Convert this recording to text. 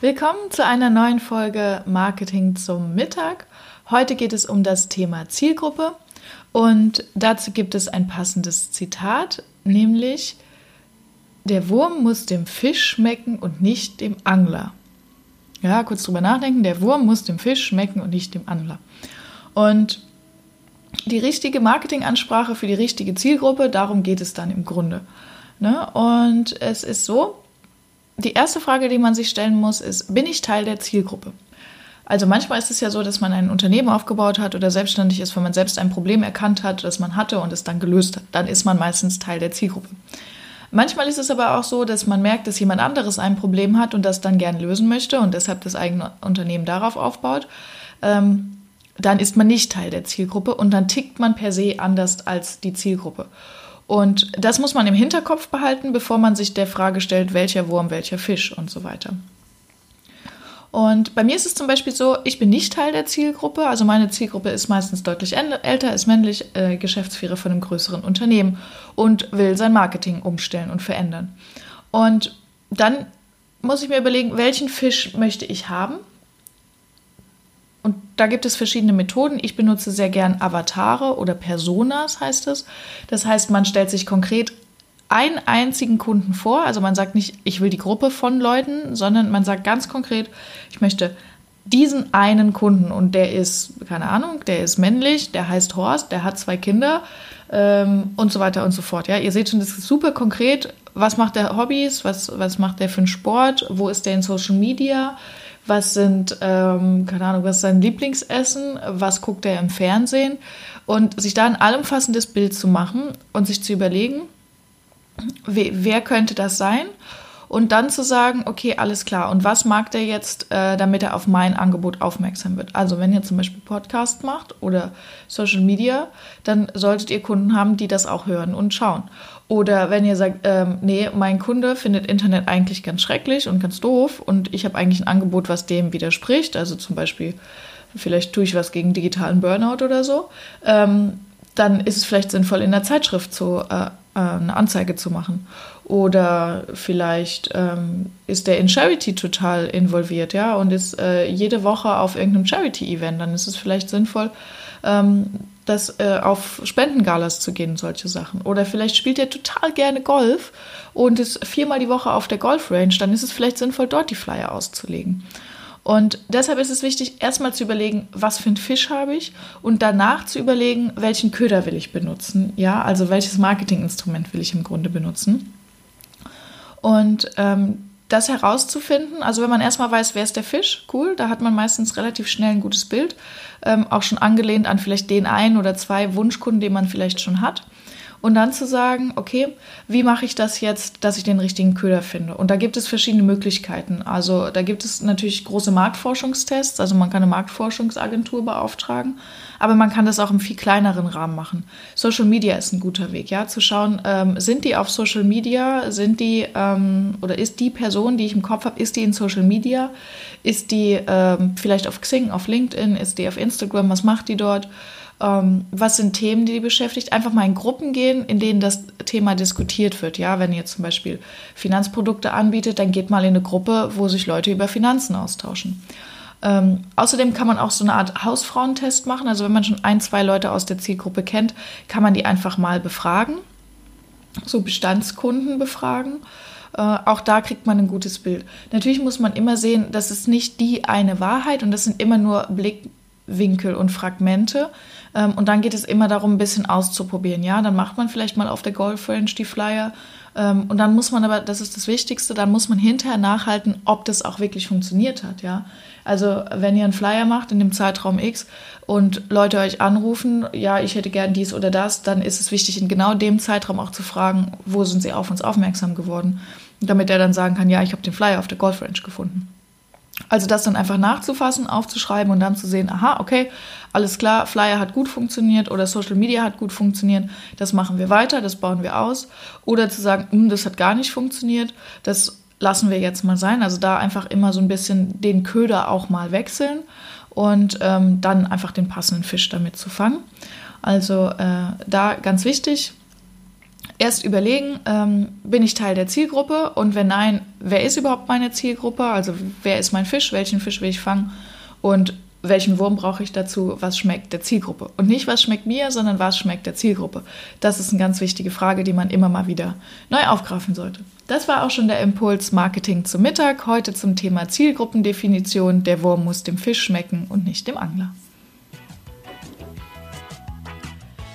Willkommen zu einer neuen Folge Marketing zum Mittag. Heute geht es um das Thema Zielgruppe und dazu gibt es ein passendes Zitat, nämlich der Wurm muss dem Fisch schmecken und nicht dem Angler. Ja, kurz drüber nachdenken, der Wurm muss dem Fisch schmecken und nicht dem Angler. Und die richtige Marketingansprache für die richtige Zielgruppe, darum geht es dann im Grunde. Ne? Und es ist so, die erste Frage, die man sich stellen muss, ist, bin ich Teil der Zielgruppe? Also manchmal ist es ja so, dass man ein Unternehmen aufgebaut hat oder selbstständig ist, wenn man selbst ein Problem erkannt hat, das man hatte und es dann gelöst hat. Dann ist man meistens Teil der Zielgruppe. Manchmal ist es aber auch so, dass man merkt, dass jemand anderes ein Problem hat und das dann gern lösen möchte und deshalb das eigene Unternehmen darauf aufbaut. Ähm, dann ist man nicht Teil der Zielgruppe und dann tickt man per se anders als die Zielgruppe. Und das muss man im Hinterkopf behalten, bevor man sich der Frage stellt, welcher Wurm, welcher Fisch und so weiter. Und bei mir ist es zum Beispiel so, ich bin nicht Teil der Zielgruppe. Also meine Zielgruppe ist meistens deutlich älter, ist männlich, äh, Geschäftsführer von einem größeren Unternehmen und will sein Marketing umstellen und verändern. Und dann muss ich mir überlegen, welchen Fisch möchte ich haben da gibt es verschiedene Methoden. Ich benutze sehr gern Avatare oder Personas, heißt es. Das heißt, man stellt sich konkret einen einzigen Kunden vor. Also man sagt nicht, ich will die Gruppe von Leuten, sondern man sagt ganz konkret, ich möchte diesen einen Kunden und der ist, keine Ahnung, der ist männlich, der heißt Horst, der hat zwei Kinder ähm, und so weiter und so fort. Ja, ihr seht schon, das ist super konkret. Was macht der Hobbys? Was, was macht der für einen Sport? Wo ist der in Social Media? Was sind, ähm, keine Ahnung, was ist sein Lieblingsessen, was guckt er im Fernsehen? Und sich da ein allumfassendes Bild zu machen und sich zu überlegen, wer, wer könnte das sein und dann zu sagen, okay, alles klar, und was mag der jetzt, äh, damit er auf mein Angebot aufmerksam wird? Also wenn ihr zum Beispiel Podcast macht oder Social Media, dann solltet ihr Kunden haben, die das auch hören und schauen. Oder wenn ihr sagt, ähm, nee, mein Kunde findet Internet eigentlich ganz schrecklich und ganz doof und ich habe eigentlich ein Angebot, was dem widerspricht, also zum Beispiel, vielleicht tue ich was gegen digitalen Burnout oder so, ähm, dann ist es vielleicht sinnvoll, in der Zeitschrift zu, äh, äh, eine Anzeige zu machen. Oder vielleicht ähm, ist der in Charity total involviert, ja, und ist äh, jede Woche auf irgendeinem Charity-Event. Dann ist es vielleicht sinnvoll, ähm, das äh, auf Spendengalas zu gehen, solche Sachen. Oder vielleicht spielt er total gerne Golf und ist viermal die Woche auf der Golfrange. Dann ist es vielleicht sinnvoll, dort die Flyer auszulegen. Und deshalb ist es wichtig, erstmal zu überlegen, was für einen Fisch habe ich und danach zu überlegen, welchen Köder will ich benutzen. Ja, also welches Marketinginstrument will ich im Grunde benutzen. Und ähm, das herauszufinden, also wenn man erstmal weiß, wer ist der Fisch, cool, da hat man meistens relativ schnell ein gutes Bild, ähm, auch schon angelehnt an vielleicht den einen oder zwei Wunschkunden, den man vielleicht schon hat und dann zu sagen, okay, wie mache ich das jetzt, dass ich den richtigen Köder finde? Und da gibt es verschiedene Möglichkeiten. Also da gibt es natürlich große Marktforschungstests, also man kann eine Marktforschungsagentur beauftragen, aber man kann das auch im viel kleineren Rahmen machen. Social Media ist ein guter Weg, ja, zu schauen, ähm, sind die auf Social Media, sind die ähm, oder ist die Person, die ich im Kopf habe, ist die in Social Media, ist die ähm, vielleicht auf Xing, auf LinkedIn, ist die auf Instagram, was macht die dort? Ähm, was sind Themen, die die beschäftigt, einfach mal in Gruppen gehen, in denen das Thema diskutiert wird. Ja, wenn ihr zum Beispiel Finanzprodukte anbietet, dann geht mal in eine Gruppe, wo sich Leute über Finanzen austauschen. Ähm, außerdem kann man auch so eine Art Hausfrauentest machen. Also wenn man schon ein, zwei Leute aus der Zielgruppe kennt, kann man die einfach mal befragen, so Bestandskunden befragen. Äh, auch da kriegt man ein gutes Bild. Natürlich muss man immer sehen, das ist nicht die eine Wahrheit und das sind immer nur Blickwinkel und Fragmente. Ähm, und dann geht es immer darum, ein bisschen auszuprobieren. Ja, dann macht man vielleicht mal auf der Golf Range die Flyer. Ähm, und dann muss man aber, das ist das Wichtigste, dann muss man hinterher nachhalten, ob das auch wirklich funktioniert hat. Ja, also wenn ihr einen Flyer macht in dem Zeitraum X und Leute euch anrufen, ja, ich hätte gern dies oder das, dann ist es wichtig, in genau dem Zeitraum auch zu fragen, wo sind sie auf uns aufmerksam geworden, damit er dann sagen kann, ja, ich habe den Flyer auf der Golf Range gefunden. Also das dann einfach nachzufassen, aufzuschreiben und dann zu sehen, aha, okay, alles klar, Flyer hat gut funktioniert oder Social Media hat gut funktioniert, das machen wir weiter, das bauen wir aus. Oder zu sagen, hm, das hat gar nicht funktioniert, das lassen wir jetzt mal sein. Also da einfach immer so ein bisschen den Köder auch mal wechseln und ähm, dann einfach den passenden Fisch damit zu fangen. Also äh, da ganz wichtig, erst überlegen, ähm, bin ich Teil der Zielgruppe und wenn nein, wer ist überhaupt meine Zielgruppe? Also wer ist mein Fisch, welchen Fisch will ich fangen und welchen Wurm brauche ich dazu, was schmeckt der Zielgruppe. Und nicht, was schmeckt mir, sondern was schmeckt der Zielgruppe. Das ist eine ganz wichtige Frage, die man immer mal wieder neu aufgreifen sollte. Das war auch schon der Impuls Marketing zum Mittag, heute zum Thema Zielgruppendefinition. Der Wurm muss dem Fisch schmecken und nicht dem Angler.